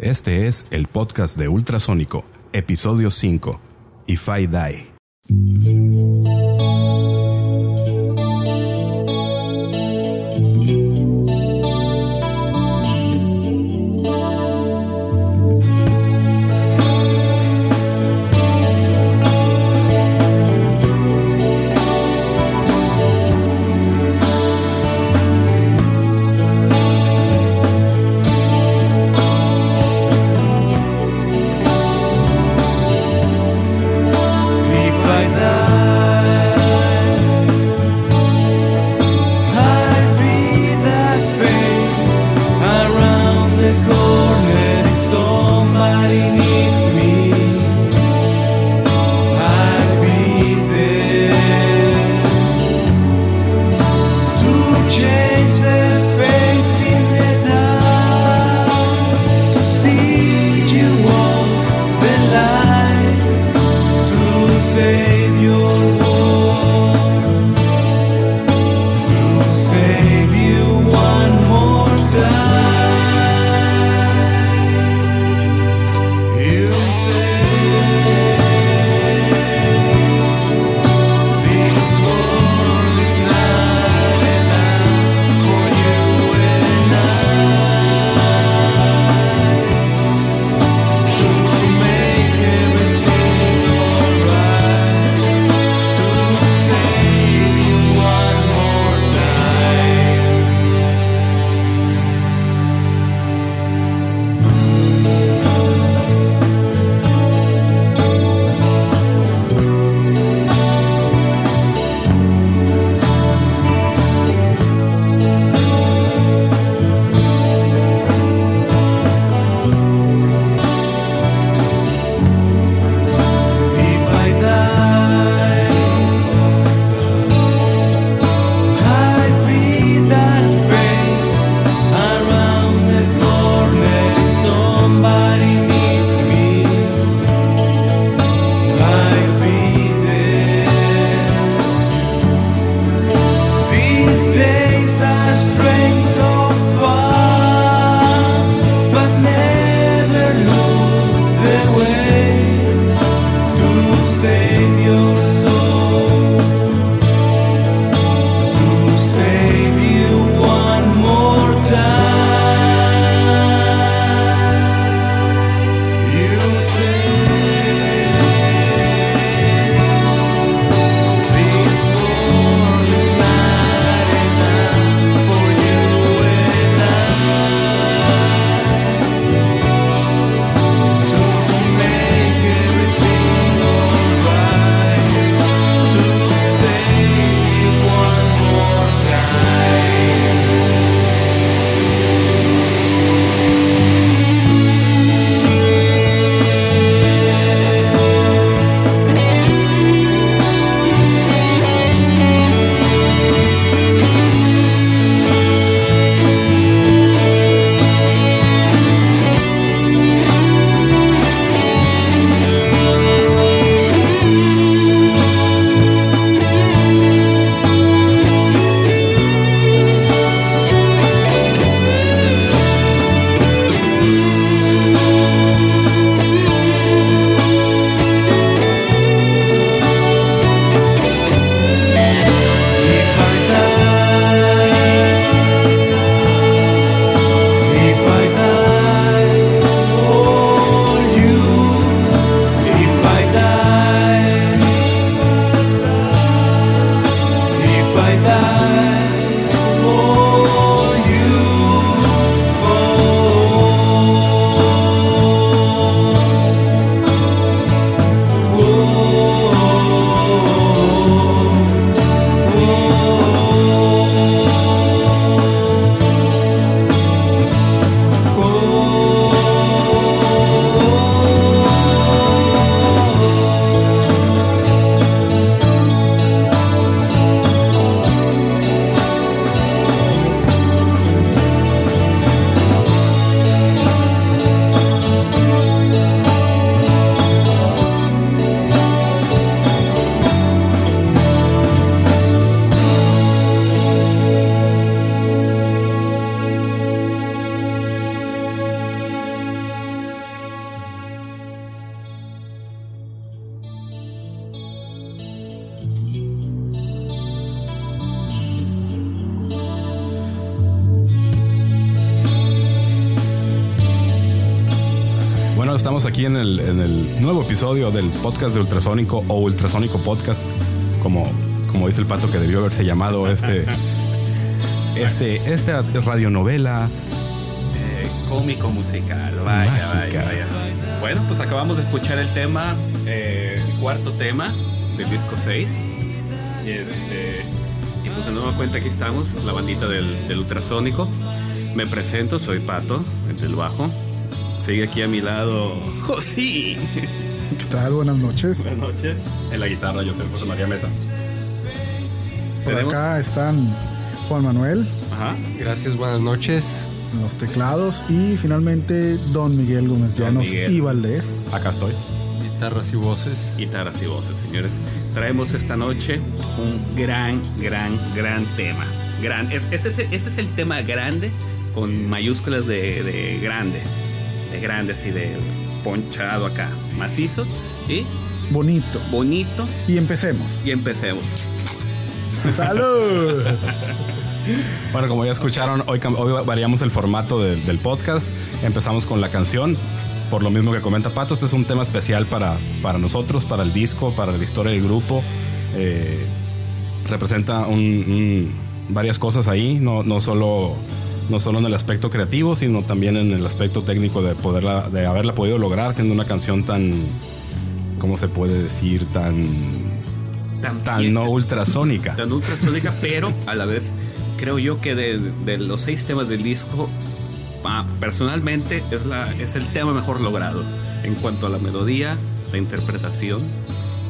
Este es el podcast de Ultrasónico, episodio 5, If I Die. Aquí en el, en el nuevo episodio del podcast de Ultrasónico o Ultrasónico Podcast, como, como dice el pato que debió haberse llamado este, este, esta radionovela Eh, cómico musical, vaya, Mágica. vaya, vaya. Bueno, pues acabamos de escuchar el tema, eh, el cuarto tema del disco 6. Y, este, y pues de nueva cuenta aquí estamos, la bandita del, del ultrasónico. Me presento, soy Pato, el del bajo. Sigue aquí a mi lado José. ¿Qué tal? Buenas noches. Buenas noches. En la guitarra, yo soy José María Mesa. Por Tenemos- acá están Juan Manuel Ajá. Gracias, buenas noches. en los teclados y finalmente Don Miguel Gómez Llanos y Valdés. Acá estoy. Guitarras y voces. Guitarras y voces, señores. Traemos esta noche un gran, gran, gran tema. Gran, es- este, es, este es el tema grande con mayúsculas de, de grande. De grande, así de ponchado acá. Macizo y Bonito. bonito. Y empecemos. Y empecemos. ¡Salud! Bueno, como ya escucharon, hoy, variamos el formato de- del podcast. Empezamos con la canción. Por lo mismo que comenta Pato, este es un tema especial para, para nosotros, para el disco, para la historia del grupo. Eh, representa un- un- varias cosas ahí, no, no, solo, no solo en el aspecto creativo, sino también en el aspecto técnico de, poderla, de haberla podido lograr siendo una canción tan, ¿cómo se puede decir? Tan, tan También- no ultrasónica. tan ultrasónica, pero a la vez creo yo que de, de los seis temas del disco, ah, personalmente es, la, es el tema mejor logrado en cuanto a la melodía, la interpretación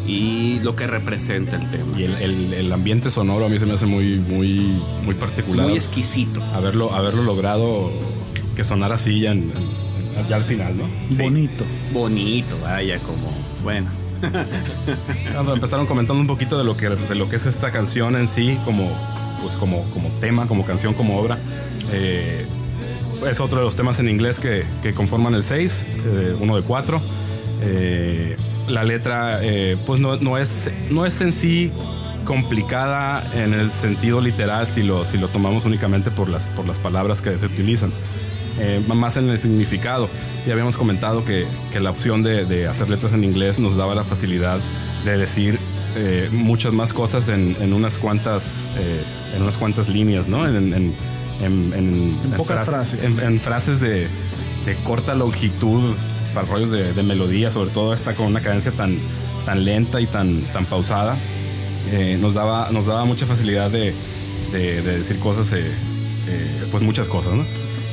y lo que representa el tema. Y el, el- el ambiente sonoro a mí se me hace muy, muy, muy particular. Muy exquisito. haberlo, haberlo logrado que sonara así ya, en- ya al final, ¿no? Sí. Bonito. Bonito, vaya, como, bueno. Cuando empezaron comentando un poquito de lo que, de lo que es esta canción en sí, como, pues como, como tema, como canción, como obra. Eh, es otro de los temas en inglés que, que conforman el 6, eh, uno de cuatro. Eh, la letra, eh, pues no, no, es, no es en sí complicada en el sentido literal si lo, si lo tomamos únicamente por las, por las palabras que se utilizan. Eh, más en el significado. Ya habíamos comentado que, que la opción de, de hacer letras en inglés nos daba la facilidad de decir eh, muchas más cosas en, en unas cuantas eh, en unas cuantas líneas, ¿no? En, en, en- pocas frases. En, en frases de, de corta longitud para rollos de, de melodía, sobre todo esta con una cadencia tan, tan lenta y tan, tan pausada, eh, nos, daba, nos daba mucha facilidad de, de- de decir cosas, eh, eh, pues muchas cosas, ¿no?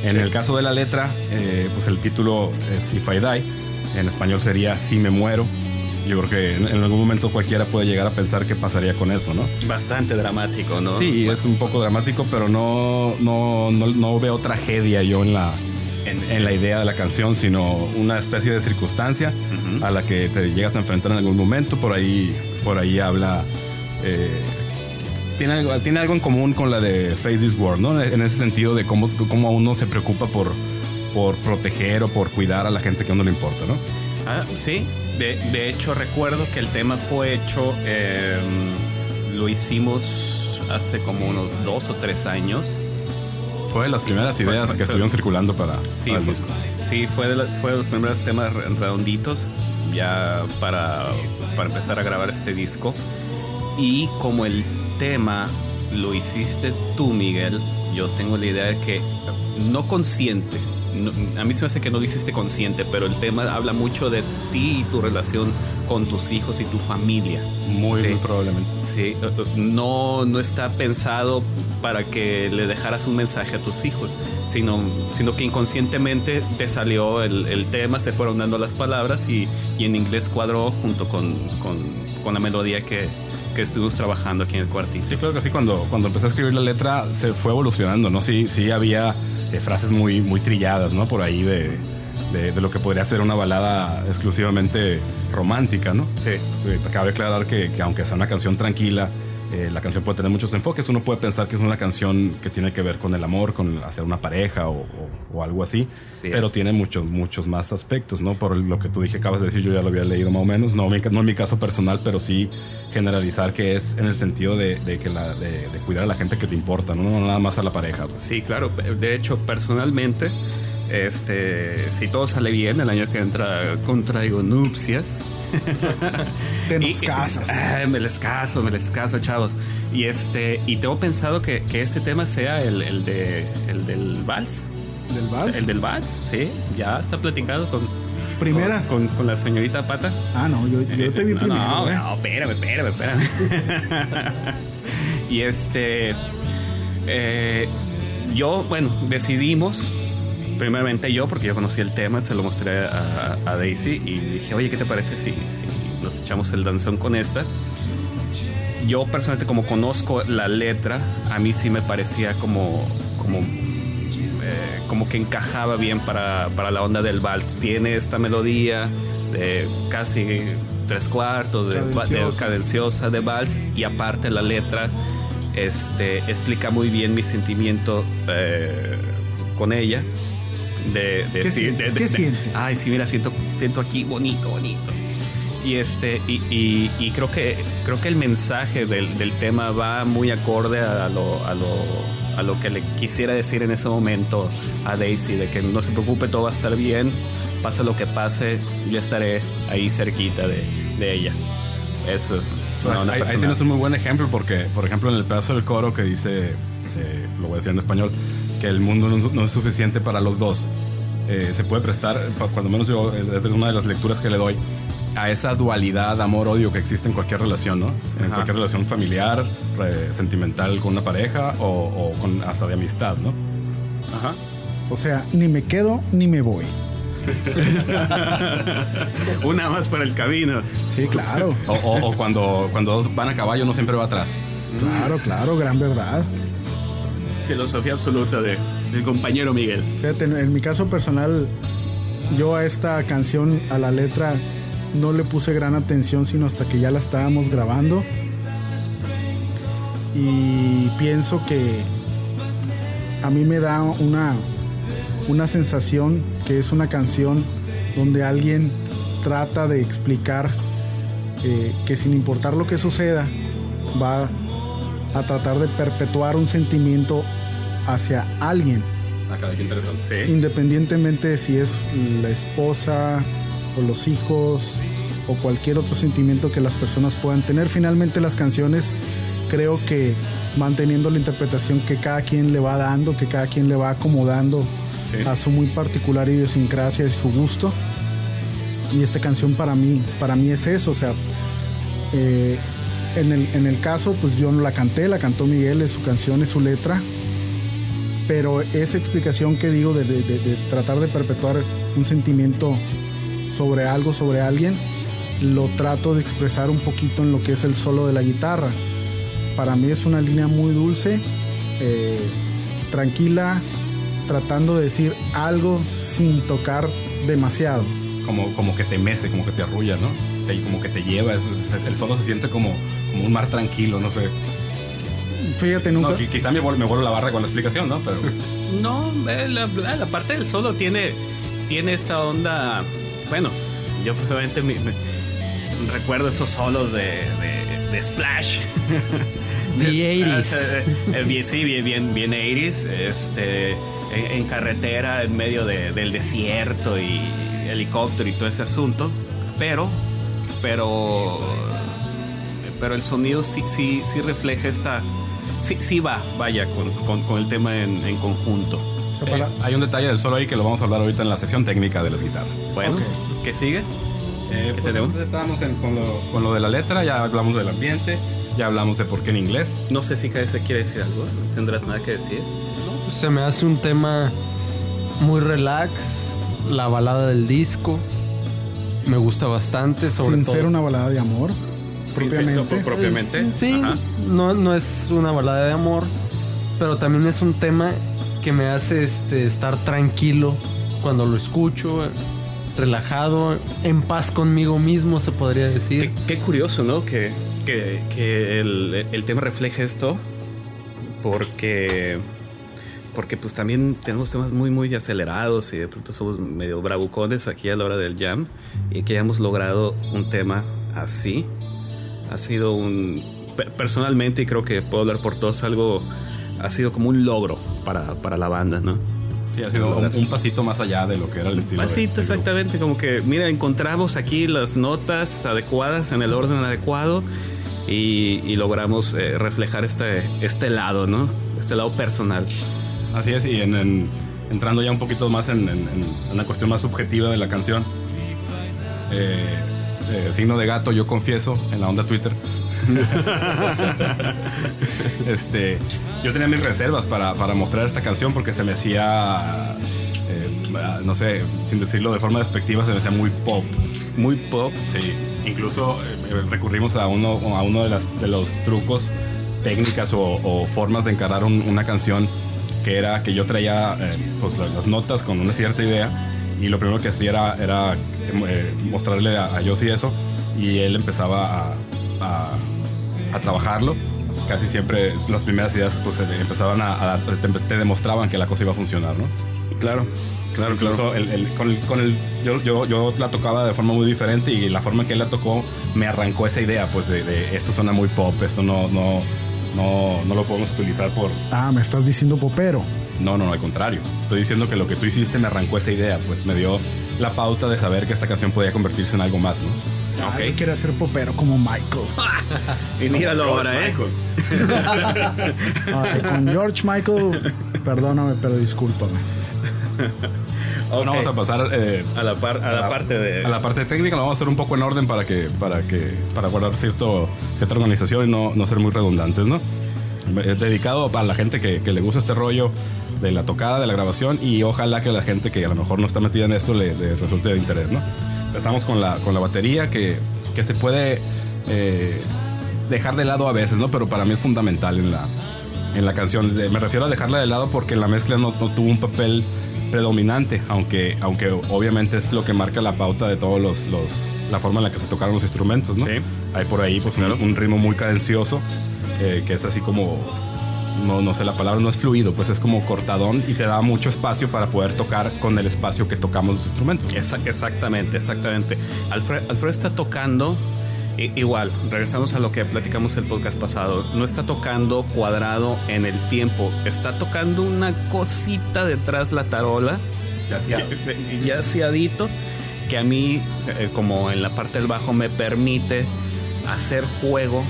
En el caso de la letra, eh, pues el título es If I Die, en español sería Si me muero. Yo creo que en, en algún momento cualquiera puede llegar a pensar qué pasaría con eso, ¿no? Bastante dramático, ¿no? Sí, es un poco dramático, pero no, no, no, no veo tragedia yo en la, en, en la idea de la canción, sino una especie de circunstancia Ujú. a la que te llegas a enfrentar en algún momento. Por ahí, por ahí habla. eh, tiene, algo, tiene algo en común con la de Face This World, ¿no? En ese sentido de cómo, cómo uno se preocupa por, por proteger o por cuidar a la gente que a uno le importa, ¿no? Ah, sí. De, de hecho, recuerdo que el tema fue hecho, eh, lo hicimos hace como unos dos o tres años. Fue de las primeras ideas que estuvieron circulando para, Sí, para el fue, disco. sí, fue de, las- fue de los primeros temas re- redonditos ya para, para empezar a grabar este disco. Y como el tema lo hiciste tú, Miguel, yo tengo la idea de que no consciente, no- a mí se me hace que no hiciste consciente, pero el tema habla mucho de ti y tu relación con tus hijos y tu familia. Muy, Sí. muy probablemente. Sí, eh, eh, no, no está pensado para que le dejaras un mensaje a tus hijos, sino, sino que inconscientemente te salió el, el tema, se fueron dando las palabras y, y en inglés cuadró junto con, con, con la melodía que, que estuvimos trabajando aquí en el cuartito. Sí, claro que sí. Cuando, cuando empecé a escribir la letra se fue evolucionando, ¿no? Sí, sí había eh, frases muy, muy trilladas, ¿no? Por ahí de, de, de lo que podría ser una balada exclusivamente romántica, ¿no? Sí. Eh, cabe aclarar que, que aunque sea una canción tranquila, eh, la canción puede tener muchos enfoques. Uno puede pensar que es una canción que tiene que ver con el amor, con hacer una pareja o, o- o algo así, Sí, pero es. tiene muchos, muchos más aspectos, ¿no? Por lo que tú dije, acabas de decir, yo ya lo había leído más o menos, no, mi- no en mi caso personal, pero sí generalizar que es en el sentido de, de que la, de, de cuidar a la gente que te importa, ¿no? No nada más a la pareja. pues. Sí, claro. De hecho, personalmente, Este, si todo sale bien, el año que entra contraigo nupcias. Te Y- nos casas. Me les caso, me les caso, chavos. Y este, y tengo pensado que, que este tema sea el, el de el del vals. ¿Del vals? El del vals, sí. Ya está platicado con, ¿Primeras? con, con la señorita Pata. Ah, no, yo, yo te vi no, primero. No, ¿eh? no, espérame, espérame, espérame. y este. eh, yo, bueno, decidimos. Primeramente yo, porque yo conocí el tema, se lo mostré a, a Daisy y dije, oye, ¿qué te parece si, si nos echamos el danzón con esta? Yo personalmente, como conozco la letra, a mí sí me parecía como, como eh, como que encajaba bien para, para la onda del vals. Tiene esta melodía de casi tres cuartos de, cadenciosa de vals y aparte la letra este, explica muy bien mi sentimiento eh, con ella. De, de- ¿Qué sí, sientes? de- ¿Qué de- sientes? Ay, sí, mira, siento, siento aquí bonito, bonito. Y este, y, y- y creo que creo que el mensaje del, del tema va muy acorde a lo, a lo a lo que le quisiera decir en ese momento a Daisy, de que no se preocupe, todo va a estar bien, pase lo que pase, yo estaré ahí cerquita de, de ella. Eso es. Una ahí, ahí tienes un muy buen ejemplo porque, por ejemplo, en el pedazo del coro que dice, eh, lo voy a decir en español, que el mundo no, no es suficiente para los dos. Eh, se puede prestar, cuando menos yo, eh, desde una de las lecturas que le doy, a esa dualidad amor-odio que existe en cualquier relación, ¿no? En Ajá. cualquier relación familiar, re- sentimental con una pareja o, o con hasta de amistad, ¿no? Ajá. O sea, ni me quedo ni me voy. Una más para el camino. Sí, claro. O, o- o cuando, cuando dos van a caballo, no siempre va atrás. Claro, claro, gran verdad. Filosofía absoluta de, del compañero Miguel. Fíjate, en, mi caso personal, yo a esta canción, a la letra, no le puse gran atención sino hasta que ya la estábamos grabando. Y pienso que a mí me da una, una sensación que es una canción donde alguien trata de explicar eh, que sin importar lo que suceda, va a tratar de perpetuar un sentimiento hacia alguien Acá, qué interesante. Sí. independientemente de si es la esposa o los hijos o cualquier otro sentimiento que las personas puedan tener. Finalmente las canciones creo que van teniendo la interpretación que cada quien le va dando, que cada quien le va acomodando Sí. a su muy particular idiosincrasia y su gusto. Y esta canción para mí, para mí es eso, o sea, eh, en, el, en el caso, pues yo no la canté, la cantó Miguel, es su canción, es su letra, pero esa explicación que digo de, de- de- tratar de perpetuar un sentimiento sobre algo, sobre alguien, lo trato de expresar un poquito en lo que es el solo de la guitarra. Para mí es una línea muy dulce, eh, tranquila, tratando de decir algo sin tocar demasiado. como, como que te mece, como que te arrulla, ¿no? Y como que te lleva, es- el solo se siente como, como un mar tranquilo, no sé. Fíjate, nunca... No, qui- quizá me, vuel- me vuelvo la barra con la explicación, ¿no? Pero No, la, la- la parte del solo tiene, tiene esta onda. Bueno, yo personalmente me, me- recuerdo esos solos de, de- de Splash. The De- 80s. eh, eh, bien, sí, bien, bien, bien 80s. Este, en, en carretera, en medio de- del desierto y helicóptero y todo ese asunto. Pero, pero, pero el sonido sí, sí, sí refleja esta. Sí, sí va, vaya, con, con- con el tema en, en conjunto. eh, hay un detalle del solo ahí que lo vamos a hablar ahorita en la sesión técnica de las guitarras. Bueno, ¿qué sigue? Eh, ¿Qué pues tenemos? entonces estábamos en- con, lo, con lo de la letra, ya hablamos del ambiente, ya hablamos de por qué en inglés. No sé si se quiere decir algo. ¿Tendrás nada que decir? Se me hace un tema muy relax. La balada del disco. Me gusta bastante, sobre sin todo. ser una balada de amor, Propiamente. pro- propiamente. Sí, Ajá. no, no es una balada de amor, pero también es un tema que me hace este, estar tranquilo cuando lo escucho, relajado, en paz conmigo mismo, se podría decir. Qué, qué curioso, ¿no? Que, que- que el, el tema refleje esto, porque, porque pues también tenemos temas muy, muy acelerados y de pronto somos medio bravucones aquí a la hora del jam y que hayamos logrado un tema así. Ha sido un, pe- personalmente, y creo que puedo hablar por todos, algo, ha sido como un logro para, para la banda, ¿no? Sí, ha sido un, un pasito más allá de lo que era el estilo. de- Pasito, grupo. exactamente, como que, mira, encontramos aquí las notas adecuadas en el orden adecuado y, y logramos eh, reflejar este, este lado, ¿no? Este lado personal. Así es, y en, en- entrando ya un poquito más en, en- una cuestión más subjetiva de la canción. eh, eh, signo de gato, yo confieso, en la onda Twitter. este, yo tenía mis reservas para, para mostrar esta canción porque se me hacía, eh, no sé, sin decirlo de forma despectiva, se me hacía muy pop. Muy pop. Sí, incluso eh, recurrimos a uno, a uno de, las, de los trucos, técnicas o, o formas de encarar un- una canción que era que yo traía eh, pues, la- las notas con una cierta idea y lo primero que hacía era, era eh, mostrarle a, a Yossi eso y él empezaba a, a- a trabajarlo. Casi siempre las primeras ideas pues, empezaban a, a te, te demostraban que la cosa iba a funcionar, ¿no? Claro, claro, Incluso el- el- con el, con el- yo, yo, yo la tocaba de forma muy diferente y la forma en que él la tocó me arrancó esa idea, pues de, de esto suena muy pop, esto no, no, no, no lo podemos utilizar por... Ah, me estás diciendo popero. No, no, no, al contrario. Estoy diciendo que lo que tú hiciste me arrancó esa idea, pues me dio la pauta de saber que esta canción podía convertirse en algo más, ¿no? Ah, Ok. yo quiero ser popero como Michael. Y míralo ahora, ¿eh? Ay, con George Michael, perdóname, pero discúlpame. Bueno, Ok. vamos a pasar eh, A la, par- a la parte de... a la parte técnica lo vamos a hacer un poco en orden para que para que para guardar cierto cierta organización y no, no ser muy redundantes no es dedicado a la gente que, que le gusta este rollo de la tocada de la grabación y ojalá que la gente que a lo mejor no está metida en esto le, le resulte de interés no empezamos con la con la batería que, que se puede eh, dejar de lado a veces no pero para mí es fundamental en la en la canción. Me refiero a dejarla de lado porque la mezcla no, no tuvo un papel predominante, aunque, aunque obviamente es lo que marca la pauta de todos los, los la forma en la que se tocaron los instrumentos, ¿no? Sí. Hay por ahí pues un, un ritmo muy cadencioso, eh, que es así como no, no sé, la palabra no es fluido, pues es como cortadón y te da mucho espacio para poder tocar con el espacio que tocamos los instrumentos. Esa- exactamente, exactamente. Alfred, Alfred está tocando, igual, regresamos a lo que platicamos el podcast pasado, no está tocando cuadrado en el tiempo, está tocando una cosita detrás la tarola, ya, ya aseadito, que a mí, eh, como en la parte del bajo, me permite hacer juego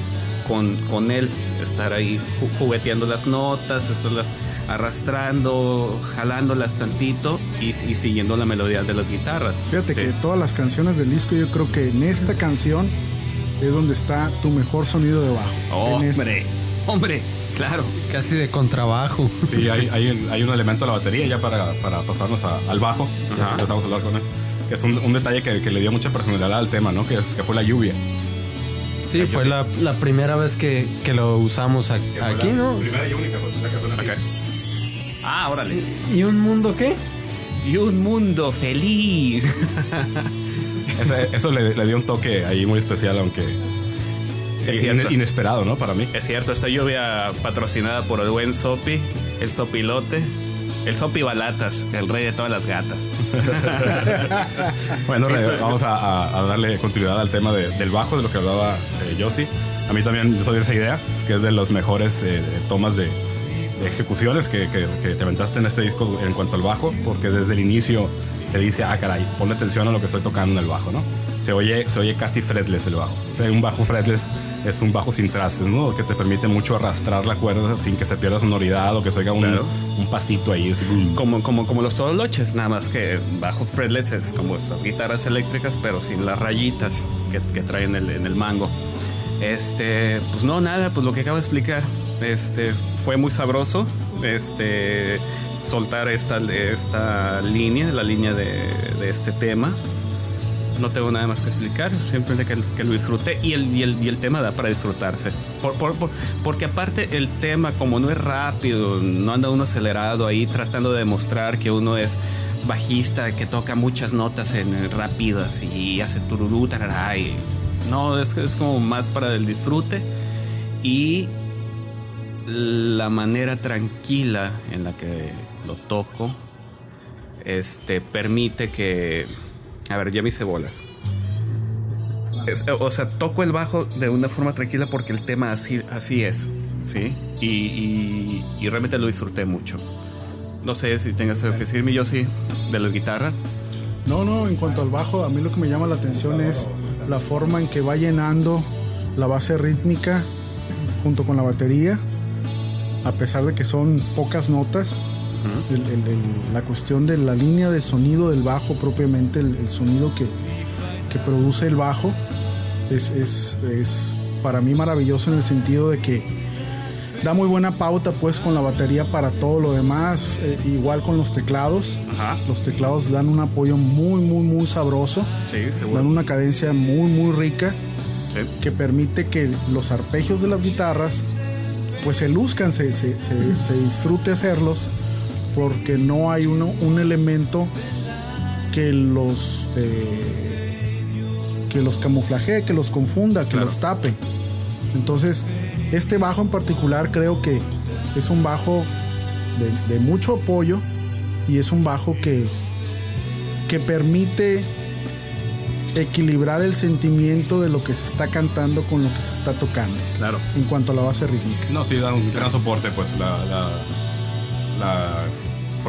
con, con él, estar ahí ju- jugueteando las notas, estarlas arrastrando, jalándolas tantito y, y siguiendo la melodía de las guitarras. Fíjate Sí. que todas las canciones del disco, yo creo que en esta canción es donde está tu mejor sonido de bajo. En esta. Hombre, hombre, claro. Casi de contrabajo. Sí, hay, hay, hay un elemento de la batería ya para, para pasarnos a- al bajo. Ajá. Ya empezamos a hablar con él. Que es un, un detalle que, que le dio mucha personalidad al tema, ¿no? Que, es, que fue la lluvia. Sí, fue la, la primera vez que, que lo usamos a- aquí, ¿no? Primera y única, pues, así. Ah, órale. ¿Y un mundo qué? Y un mundo feliz. Eso, eso le, le dio un toque ahí muy especial, aunque Es inesperado, ¿no? Para mí. es cierto, esta lluvia patrocinada por el buen Sopi, el Sopilote, el Sopi Balatas, el rey de todas las gatas. Bueno, Eso- vamos a, a- a darle continuidad al tema de- del bajo, de lo que hablaba eh, Yossi. A mí también soy de esa idea, que es de los mejores eh, tomas de, de ejecuciones que, que- que te aventaste en este disco en cuanto al bajo, porque desde el inicio te dice, ah, caray, ponle atención a lo que estoy tocando en el bajo, ¿no? Se oye, se oye casi fretless el bajo. Un bajo fretless es un bajo sin trastes, ¿no? Que te permite mucho arrastrar la cuerda sin que se pierda sonoridad o que se oiga un, Claro. un pasito ahí. así. Como, como, como los tololoches, nada más que bajo fretless es como estas guitarras eléctricas, pero sin las rayitas que, que traen en el, en el mango. Este, pues no, nada, pues lo que acabo de explicar. Este, fue muy sabroso. Este, soltar esta, esta línea, la línea de, de este tema. No tengo nada más que explicar, simplemente que, que lo disfruté y el, y, el, y el tema da para disfrutarse. Por, por- por- porque aparte el tema, como no es rápido, no anda uno acelerado ahí tratando de demostrar que uno es bajista, que toca muchas notas en, rápidas y hace tururú, tarará, y no, es, es como más para el disfrute y la manera tranquila en la que lo toco este permite que a ver ya me hice bolas Es- o sea toco el bajo de una forma tranquila porque el tema así así es sí y, y- y realmente lo disfruté mucho No sé si tengas algo que decirme, yo sí, de la guitarra. No, no, en cuanto al bajo, a mí lo que me llama la atención es la forma en que va llenando la base rítmica junto con la batería, a pesar de que son pocas notas. El- el- el- la cuestión de la línea de sonido del bajo propiamente, el, el sonido que, que produce el bajo, es, es- es para mí maravilloso en el sentido de que da muy buena pauta pues con la batería para todo lo demás, eh, igual con los teclados. Ajá. Los teclados dan un apoyo muy, muy, muy sabroso. Sí, Dan una cadencia muy, muy rica Sí. que permite que los arpegios de las guitarras pues se luzcan, se, se, se- se disfrute hacerlos porque no hay uno, un elemento que los eh, que los camuflajee, que los confunda, que Claro. los tape. Entonces, este bajo en particular creo que es un bajo de, de mucho apoyo y es un bajo que, que permite equilibrar el sentimiento de lo que se está cantando con lo que se está tocando Claro. en cuanto a la base rítmica. No, sí, dan un gran soporte, pues la, la, la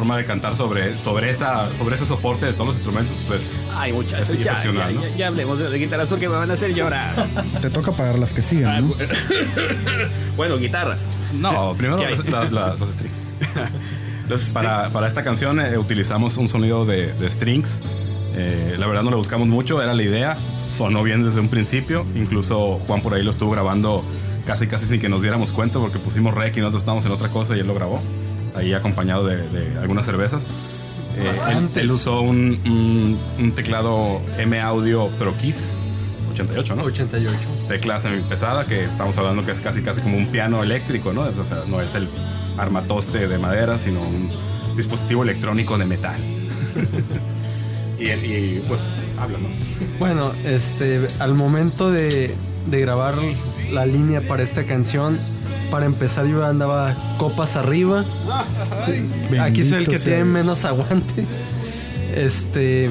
forma de cantar sobre, sobre, esa, sobre ese soporte de todos los instrumentos, pues Ay, muchachos, Es ya, excepcional, ya, ¿no? ya- ya hablemos de guitarras porque me van a hacer llorar. Te toca pagar las que siguen, Ah, ¿no? bu- bueno, guitarras. No, primero las- las- las- los strings. Los Para, para esta canción eh, utilizamos un sonido de, de strings. Eh, la verdad no lo buscamos mucho, era la idea. Sonó bien desde un principio. Incluso Juan por ahí lo estuvo grabando casi casi sin que nos diéramos cuenta porque pusimos rec y nosotros estábamos en otra cosa y él lo grabó. Ahí acompañado de, de algunas cervezas. Eh, él, él usó un, un- un teclado M Audio Pro Keys 88, ¿no? 88. tecla pesada que estamos hablando que es casi casi como un piano eléctrico, ¿no? Es- O sea, no es el armatoste de madera, sino un dispositivo electrónico de metal. y, él- y, pues habla, ¿no? Bueno, este, al momento de, de grabar la línea para esta canción, para empezar yo andaba copas arriba. Aquí soy el que tiene Dios. menos aguante. Este.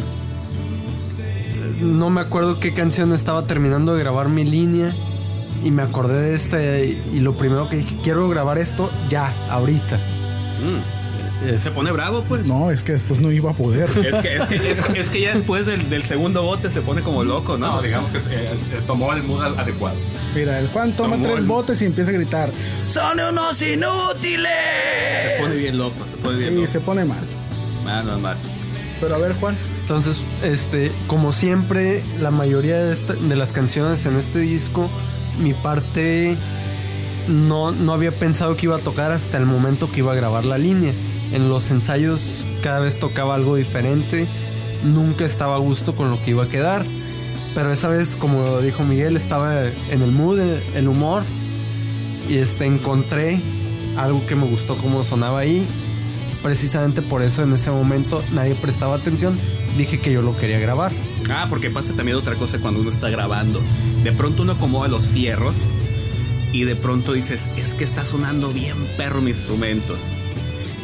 No me acuerdo qué canción estaba terminando de grabar mi línea. Y me acordé de este. Y lo primero que dije, quiero grabar esto ya, ahorita. Mm, Es- Se pone bravo, pues. No, es que después no iba a poder. Es que, es, que, es, que- es que ya después del, del segundo bote se pone como loco, ¿no? No, digamos que eh, eh, tomó el mood adecuado. Mira, el Juan toma Tomó tres el- botes y empieza a gritar. ¡Son unos Se inútiles! pone bien loco, se pone bien Y loco. se pone mal. Ah, no, mal. Pero a ver, Juan. Entonces, este, como siempre, la mayoría de, esta- de las canciones en este disco, mi parte no, no había pensado que iba a tocar hasta el momento que iba a grabar la línea. En los ensayos cada vez tocaba algo diferente, nunca estaba a gusto con lo que iba a quedar. Pero esa vez, como dijo Miguel, estaba en el mood, el, humor, y este, encontré algo que me gustó como sonaba ahí precisamente por eso en ese momento nadie prestaba atención. Dije que yo lo quería grabar. Ah, porque pasa también otra cosa cuando uno está grabando. De pronto uno acomoda los fierros y de pronto dices, es que está sonando bien perro mi instrumento.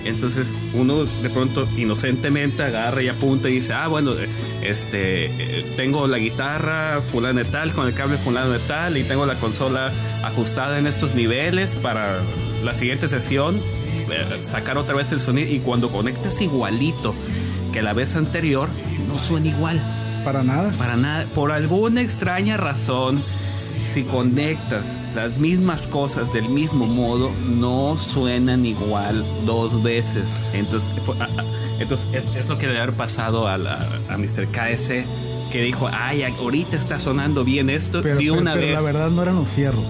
Entonces uno de pronto inocentemente agarra y apunta y dice, ah, bueno, este, tengo la guitarra fulano de tal, con el cable fulano de tal, y tengo la consola ajustada en estos niveles para la siguiente sesión, eh, sacar otra vez el sonido y cuando conectas igualito que la vez anterior, no suena igual. Para nada. Para nada, por alguna extraña razón, si conectas las mismas cosas del mismo modo, no suenan igual dos veces. Entonces, fue- a- a- entonces es, es lo que le debe haber pasado a, la- a Mr. KS, que dijo, ay, ahorita está sonando bien esto, Pero, pero- una pero vez. la verdad no eran los fierros.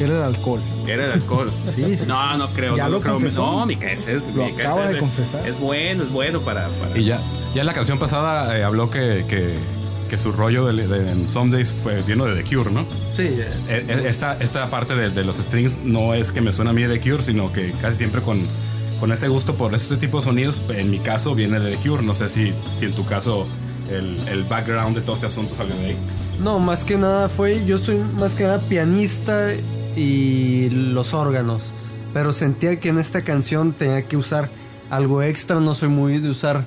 Era el alcohol. Era el alcohol. Sí, sí, No, no creo, Ya no lo creo. confesó. No, mi KS es. Lo mi KS acaba es de confesar. Es bueno, es bueno para. para- Y ya, ya en la canción pasada eh, habló que, que, que su rollo de, de- en Some Days fue lleno de The Cure, ¿no? Sí, Eh, eh, Esta, esta parte de, de los strings no es que me suena a mí de The Cure, sino que casi siempre con, con ese gusto por este tipo de sonidos, en mi caso viene de The Cure. No sé si, si en tu caso el, el background de todo este asunto salió de ahí. no, más que nada fue, yo soy más que nada pianista y los órganos, pero sentía que en esta canción tenía que usar algo extra, no soy muy de usar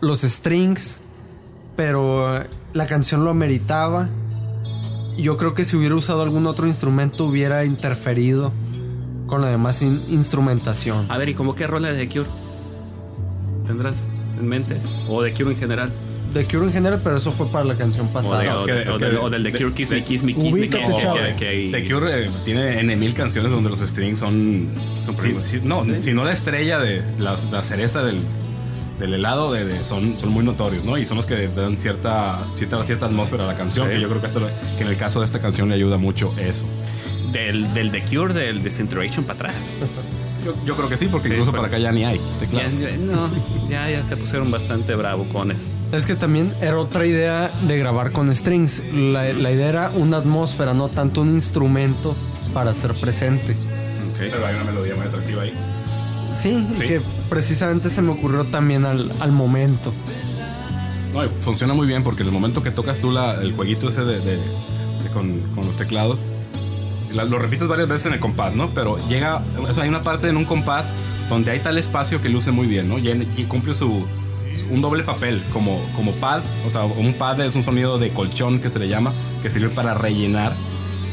los strings, pero eh, la canción lo ameritaba. Yo creo que si hubiera usado algún otro instrumento hubiera interferido con la demás in- instrumentación. A ver, ¿y cómo qué rola de The Cure? tendrás en mente? ¿O de Cure en general? The Cure en general, pero eso fue para la canción O, pasada. o del- The Cure Kiss Me, Kiss Me, Kiss Me. The Cure eh, tiene N mil canciones donde los strings son. son si- si- no, si no la estrella de la, la cereza del, del helado, de, de- son, son muy notorios, ¿no? Y son los que dan cierta, cierta, cierta atmósfera a la canción, Sí. que yo creo que, esto, que en el caso de esta canción le ayuda mucho eso. Del, del The Cure, del Disintegration para atrás. Yo, yo creo que sí, porque Sí, incluso pero- para acá ya ni hay Ya, teclados. ya- no, ya, ya se pusieron bastante bravucones. Es que también era otra idea de grabar con strings. La, la idea era una atmósfera, no tanto un instrumento para ser presente. Pero hay una melodía muy atractiva ahí. Sí, que precisamente se me ocurrió también al, al momento. No, funciona muy bien porque en el momento que tocas tú la- el jueguito ese de, de- de con, con los teclados, la- lo repites varias veces en el compás, ¿no? Pero llega, o sea, hay una parte en un compás donde hay tal espacio que luce muy bien, ¿no? Y cumple su un doble papel como, como pad, o sea, un pad es un sonido de colchón que se le llama, que sirve para rellenar,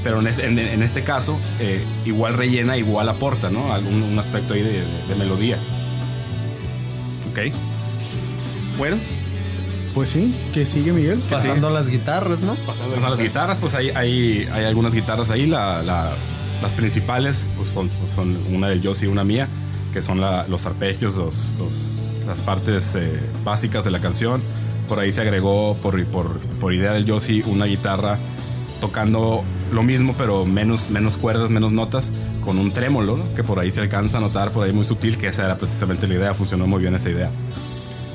pero en este, en- en este caso eh, igual rellena, igual aporta, ¿no? Algún un aspecto ahí de, de- de melodía. Ok. Bueno, Pues sí, que sigue Miguel. Pasando a las guitarras, ¿no? Pasando a las guitarras, pues hay, hay, hay algunas guitarras ahí. La, la- las principales pues son, son una de Joss y una mía, que son la- los arpegios, los, los- las partes eh, básicas de la canción. Por ahí se agregó, por, por, por idea del Yossi, una guitarra tocando lo mismo, pero menos, menos cuerdas, menos notas, con un trémolo, ¿no? que por ahí se alcanza a notar, por ahí muy sutil, que esa era precisamente la idea. Funcionó muy bien esa idea.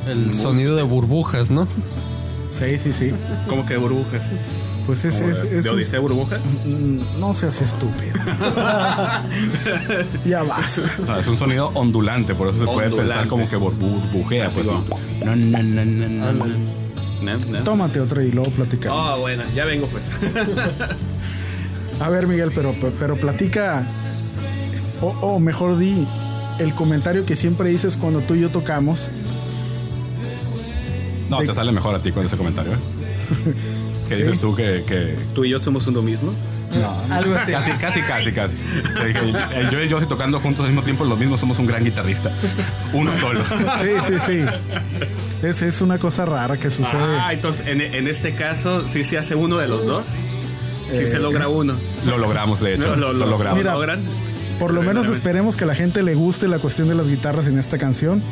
El sonido de burbujas, ¿no? Sí, sí, sí. como que burbujas. Pues es, es, de, de un- Odisea burbuja. Mm, No seas estúpido. ya basta. No, es un sonido ondulante, por eso se puede pensar como que bur- burbujea. Así Pues, no, no, no, no, no. Tómate otra y luego platicamos. Oh, bueno, ya vengo pues. A ver, Miguel, pero, pero platica. O o mejor di el comentario que siempre dices cuando tú y yo tocamos. No, te sale mejor a ti con ese comentario. ¿eh? ¿Qué dices tú que, que- ¿Tú y yo somos uno mismo? Algo así. Casi, casi, casi, casi. El- Yo y yo tocando juntos al mismo tiempo, los mismos somos un gran guitarrista. Uno solo. Sí, sí, sí. Es, es una cosa rara que sucede. Ah, entonces en, en este caso sí se hace uno de los dos. Sí se logra uno. Lo logramos, de hecho. Lo, Lo, lo- logramos. Mira, logran. Por lo menos esperemos que a la gente le guste la cuestión de las guitarras en esta canción.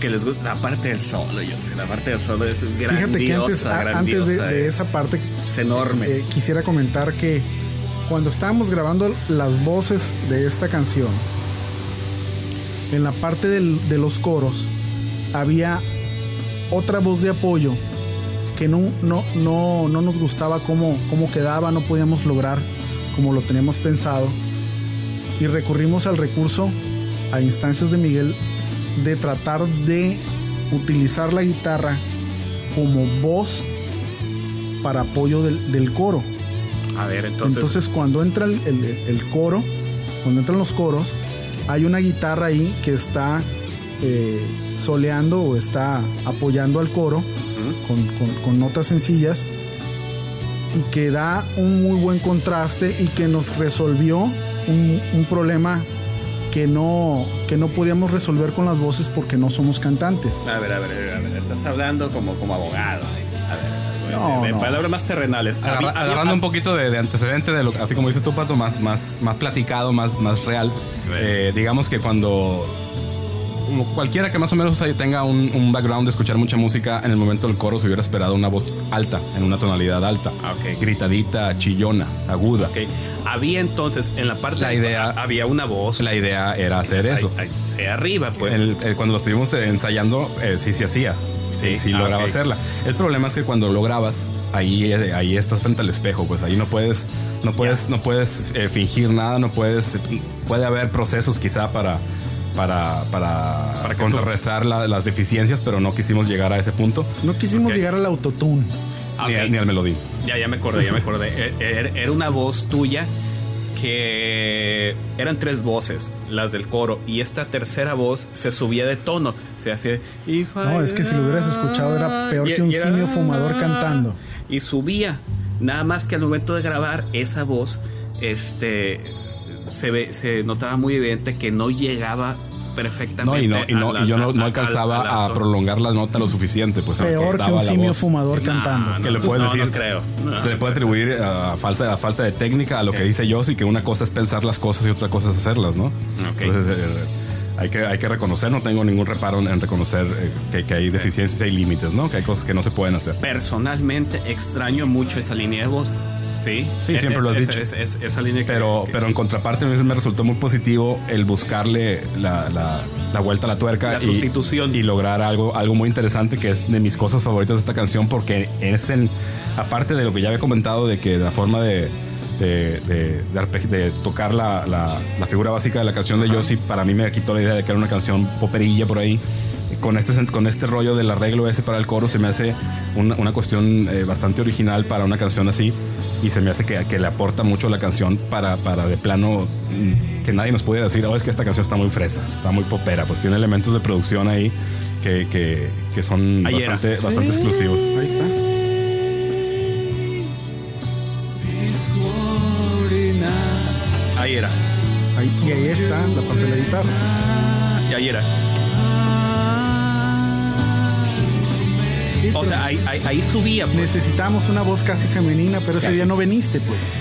Que les gusta la parte del solo, yo sé, la parte del solo es grandiosa, Fíjate que antes, a- antes de, grandiosa, de es, esa parte es enorme. eh, quisiera comentar que cuando estábamos grabando las voces de esta canción, en la parte del- de los coros había otra voz de apoyo que no, no, no, no nos gustaba cómo, cómo quedaba, no podíamos lograr como lo teníamos pensado. Y recurrimos al recurso, a instancias de Miguel, de tratar de utilizar la guitarra como voz para apoyo del, del coro. A ver, entonces, Entonces, cuando entra el, el- el coro, cuando entran los coros, hay una guitarra ahí que está eh, soleando o está apoyando al coro Con, con- con notas sencillas y que da un muy buen contraste y que nos resolvió un, un problema que no, que no podíamos resolver con las voces porque no somos cantantes. a ver, a ver, a ver, a ver, estás hablando como, como abogado. A ver, No, de, de no. palabras más terrenales. Agarra- agarrando un poquito de, de antecedente de lo así como dices tú, Pato, más, más, más platicado, más, más real. Eh, digamos que cuando cualquiera que más o menos tenga un, un background de escuchar mucha música, en el momento del coro se hubiera esperado una voz alta, en una tonalidad alta, Ah, ok. gritadita, chillona, aguda. Ok. Había entonces en la parte La de- idea- había una voz La idea era hacer eso. ahí- ahí- ahí arriba, pues. El- el- cuando lo estuvimos ensayando, eh, sí se hacía. Sí, sí Ah, lograba hacerla. El problema es que cuando lo grabas, ahí, eh, ahí estás frente al espejo, pues ahí no puedes, no puedes, no puedes eh, fingir nada, no puedes, puede haber procesos quizá para, para, para, Para contrarrestar la- las deficiencias, pero no quisimos llegar a ese punto, No quisimos llegar al autotune. Ni, ok. a- ni al melodín. Ya, ya me acordé, ya me acordé. E- e- Era una voz tuya que eran tres voces, las del coro, y esta tercera voz se subía de tono, se hacía... "If I No, es que si lo hubieras escuchado era peor Y- que un era- simio fumador cantando. Y subía, nada más que al momento de grabar esa voz, este, se, ve, se notaba muy evidente que no llegaba perfectamente. No, y, no, y, no, a la- y yo no, a- no a- alcanzaba al- al a actor. prolongar la nota lo suficiente. Pues Peor que un simio voz. fumador No, cantando. no, que le puedes no, decir. No creo. No, se le puede atribuir a falta, a falta de técnica a lo que dice Joss y que una cosa es pensar las cosas y otra cosa es hacerlas, ¿no? Entonces, eh, hay que, hay que reconocer, no tengo ningún reparo en, reconocer eh, que, que hay deficiencias y hay límites, ¿no? Que hay cosas que no se pueden hacer. Personalmente extraño mucho esa línea de voz. Sí, Sí, siempre lo has dicho. es- es- esa línea que- Pero, que- pero en contraparte a mí me resultó muy positivo el buscarle la, la- la vuelta a la tuerca La y- sustitución. y, lograr algo, algo muy interesante que es de mis cosas favoritas de esta canción porque es en, aparte de lo que ya había comentado de que la forma de, de, de- de de tocar la, la- la figura básica de la canción de Josie para mí me quitó la idea de que era una canción poperilla por ahí con este, con este rollo del arreglo ese para el coro se me hace una, una cuestión eh, bastante original para una canción así y se me hace que, que le aporta mucho la canción para, para de plano mm, que nadie nos pudiera decir, oh, es que esta canción está muy fresa, está muy popera, pues tiene elementos de producción ahí que, que, que son Ahí era. bastante, bastante exclusivos. Ahí está. Ahí era. Ahí, y ahí está la parte de la guitarra. Y ahí era. O sea, ahí, ahí, ahí subía. Pues. Necesitamos una voz casi femenina, pero ese día no viniste, pues.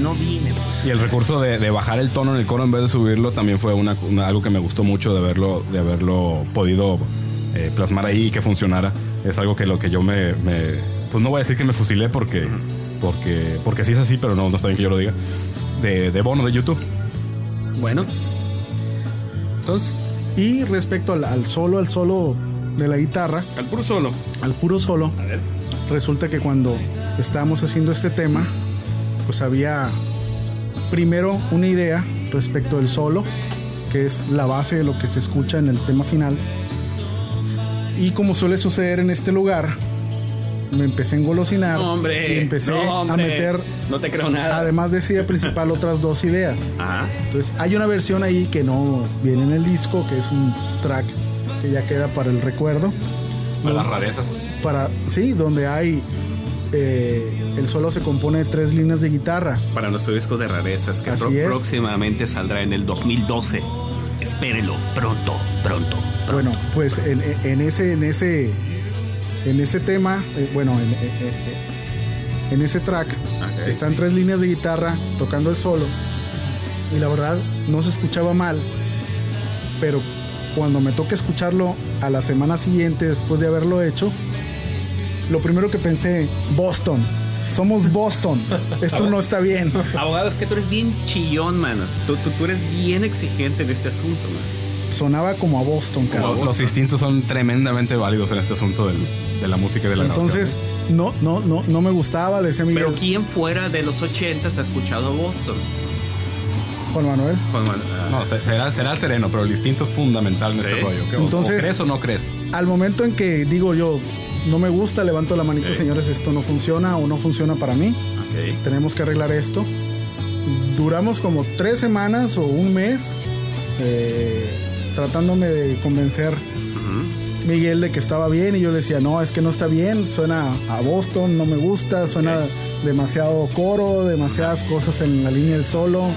No vine. Pues. Y el recurso de, de bajar el tono en el coro en vez de subirlo también fue una, una- algo que me gustó mucho de haberlo, de haberlo podido eh, plasmar ahí y que funcionara. Es algo que lo que yo me, me- pues no voy a decir que me fusilé porque, porque, porque sí es así, pero no, no está bien que yo lo diga. De, de Bono de YouTube. Bueno. Entonces, Y respecto al, al solo, al solo de la guitarra, al puro solo. al puro solo, A ver. resulta que cuando estábamos haciendo este tema, pues había primero una idea respecto del solo, que es la base de lo que se escucha en el tema final. Y como suele suceder en este lugar, me empecé a engolosinar No, hombre. y empecé no, a meter, No te creo nada. además de esa idea principal, otras dos ideas. Ajá. Entonces hay una versión ahí que no viene en el disco, que es un track que ya queda para el recuerdo. Para las rarezas. Para, sí, donde hay eh, el solo se compone de tres líneas de guitarra. Para nuestro disco de rarezas, que Así pro- es. próximamente saldrá en el 2012. Espérelo, pronto, pronto. Bueno, pues en, en ese, en ese, en ese tema, eh, bueno, en, en- en- en ese track están tres líneas de guitarra tocando el solo y la verdad no se escuchaba mal, pero cuando me toca escucharlo a la semana siguiente después de haberlo hecho, lo primero que pensé, Boston, somos Boston, esto no está bien. Abogado, es que tú eres bien chillón, mano. Tú, tú, tú eres bien exigente en este asunto, man. Sonaba como a Boston, cabrón. Los, los instintos son tremendamente válidos en este asunto del- de la música y de la Entonces, no, no, no, no me gustaba, le decía Miguel, Pero ¿quién fuera de los 80 ha escuchado Boston? Juan Manuel. Juan Manuel, ah, No, se- será, será el sereno, pero el instinto es fundamental en Sí. este rollo. ¿Qué- o- Entonces- o ¿Crees o no crees? al momento en que digo yo, no me gusta, levanto la manita, señores, esto no funciona o no funciona para mí, tenemos que arreglar esto. Duramos como tres semanas o un mes eh, tratándome de convencer. Miguel de que estaba bien y yo le decía, no, es que no está bien, suena a Boston, no me gusta, suena demasiado coro, demasiadas cosas en la línea del solo,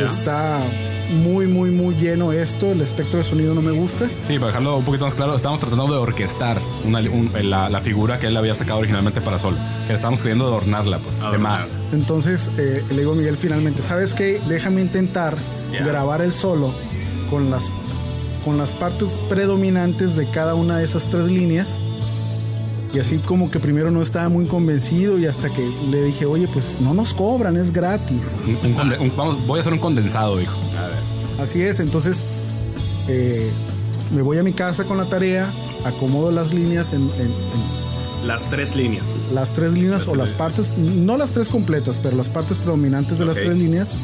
Ya. está muy, muy, muy lleno esto, el espectro de sonido no me gusta. Sí, para dejarlo un poquito más claro, estamos tratando de orquestar una- un- la, la figura que él había sacado originalmente para Sol. Que estamos queriendo adornarla, pues, de más. Entonces eh, le digo a Miguel finalmente, ¿sabes qué? Déjame intentar grabar el solo con las, con las partes predominantes de cada una de esas tres líneas. Y así como que primero no estaba muy convencido y hasta que le dije, oye, pues no nos cobran, es gratis. Un- un conde- un- vamos, voy a hacer un condensado, dijo. A ver. Así es, entonces eh, me voy a mi casa con la tarea, acomodo las líneas en, en- en Las tres líneas. las tres líneas o las partes, no las tres completas, pero las partes predominantes de las tres líneas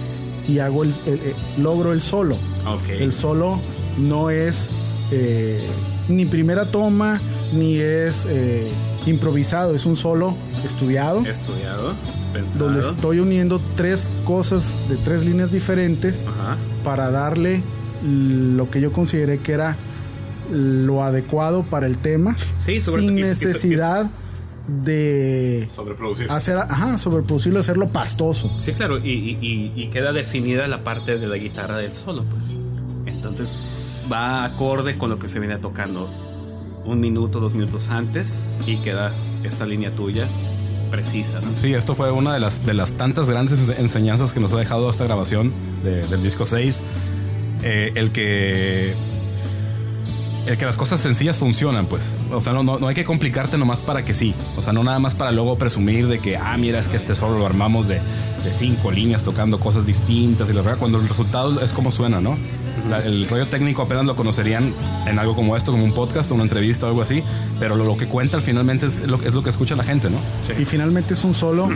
y hago el, el- el- logro el solo. Ok. El solo no es eh, ni primera toma ni es eh, improvisado, es un solo estudiado Estudiado, pensado. donde estoy uniendo tres cosas de tres líneas diferentes Ajá. para darle lo que yo consideré que era lo adecuado para el tema Sí, sobre sin necesidad de Sobreproducir. hacer ajá sobreproducirlo hacerlo pastoso Sí, claro, y- y queda definida la parte de la guitarra del solo, pues. Entonces, va acorde con lo que se viene tocando un minuto, dos minutos antes y queda esta línea tuya precisa. ¿no? Sí, esto fue una de las, de las tantas grandes ense- enseñanzas que nos ha dejado esta grabación de- del disco 6. Eh, el que. El que las cosas sencillas funcionan, pues. O sea, no, no, no hay que complicarte nomás para que sí. O sea, no nada más para luego presumir de que, ah, mira, es que este solo lo armamos de, de cinco líneas tocando cosas distintas y la verdad, cuando el resultado es como suena, ¿no? La- el rollo técnico apenas lo conocerían en algo como esto, como un podcast o una entrevista o algo así, pero lo, lo que cuenta finalmente es lo, es lo que escucha la gente, ¿no? Y finalmente es un solo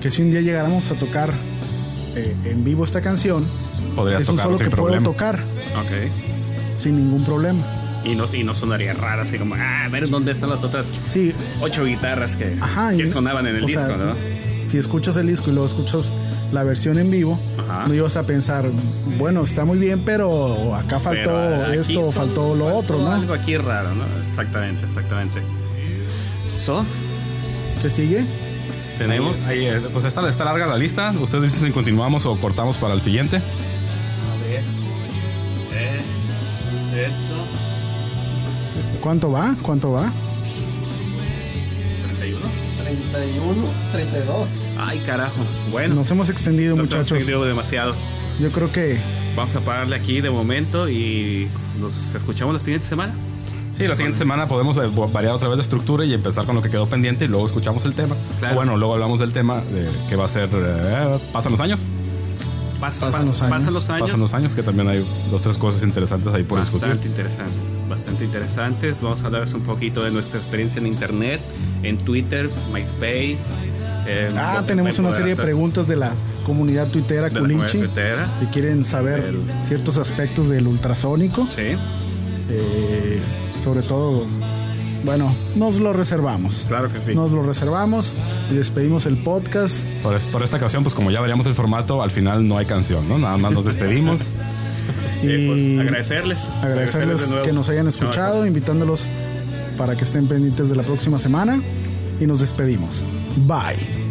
que si un día llegáramos a tocar eh, en vivo esta canción, Podrías es un tocarlo solo sin que problema. puedo tocar sin ningún problema. Y no, y no sonaría raro, así como, ah, a ver dónde están las otras Sí, ocho guitarras que, Ajá, que y- sonaban en el disco, sea, ¿no? si escuchas el disco y luego escuchas la versión en vivo, Ajá. no ibas a pensar, bueno, está muy bien, pero acá faltó Pero esto, son- faltó lo otro, ¿no? Algo aquí raro, ¿no? Exactamente, exactamente. ¿So? ¿Qué sigue? Tenemos. Ahí, eh, pues está, está larga la lista. Ustedes dicen si continuamos o cortamos para el siguiente. A ver. Eh, esto. ¿Cuánto va? ¿Cuánto va? 31. 31, 32. Ay, carajo. Bueno, Nos hemos extendido, nos hemos muchachos. extendido demasiado. Yo creo que Vamos a pararle aquí de momento y nos escuchamos la siguiente semana. Sí, la siguiente semana podemos eh, variar otra vez de estructura y empezar con lo que quedó pendiente y luego escuchamos el tema. Claro. O bueno, luego hablamos del tema de que va a ser. eh, ¿Pasan los años? Pasa, Pasan pasa- los años. pasan los años. Pasan los años, que también hay dos, tres cosas interesantes ahí por bastante discutir. interesantes, bastante interesantes. Vamos a hablarles un poquito de nuestra experiencia en internet, en Twitter, MySpace. eh, ah, tenemos una serie de preguntas de la comunidad tuitera tuitera. que quieren saber ciertos aspectos del ultrasónico, Sí, eh, sobre todo, bueno, nos lo reservamos. claro que sí. Nos lo reservamos y despedimos el podcast. Por, es- por esta ocasión, pues como ya variamos el formato, al final no hay canción, ¿no? Nada más nos despedimos. Eh, pues, y agradecerles. agradecerles que nos hayan escuchado, invitándolos para que estén pendientes de la próxima semana y nos despedimos. Bye.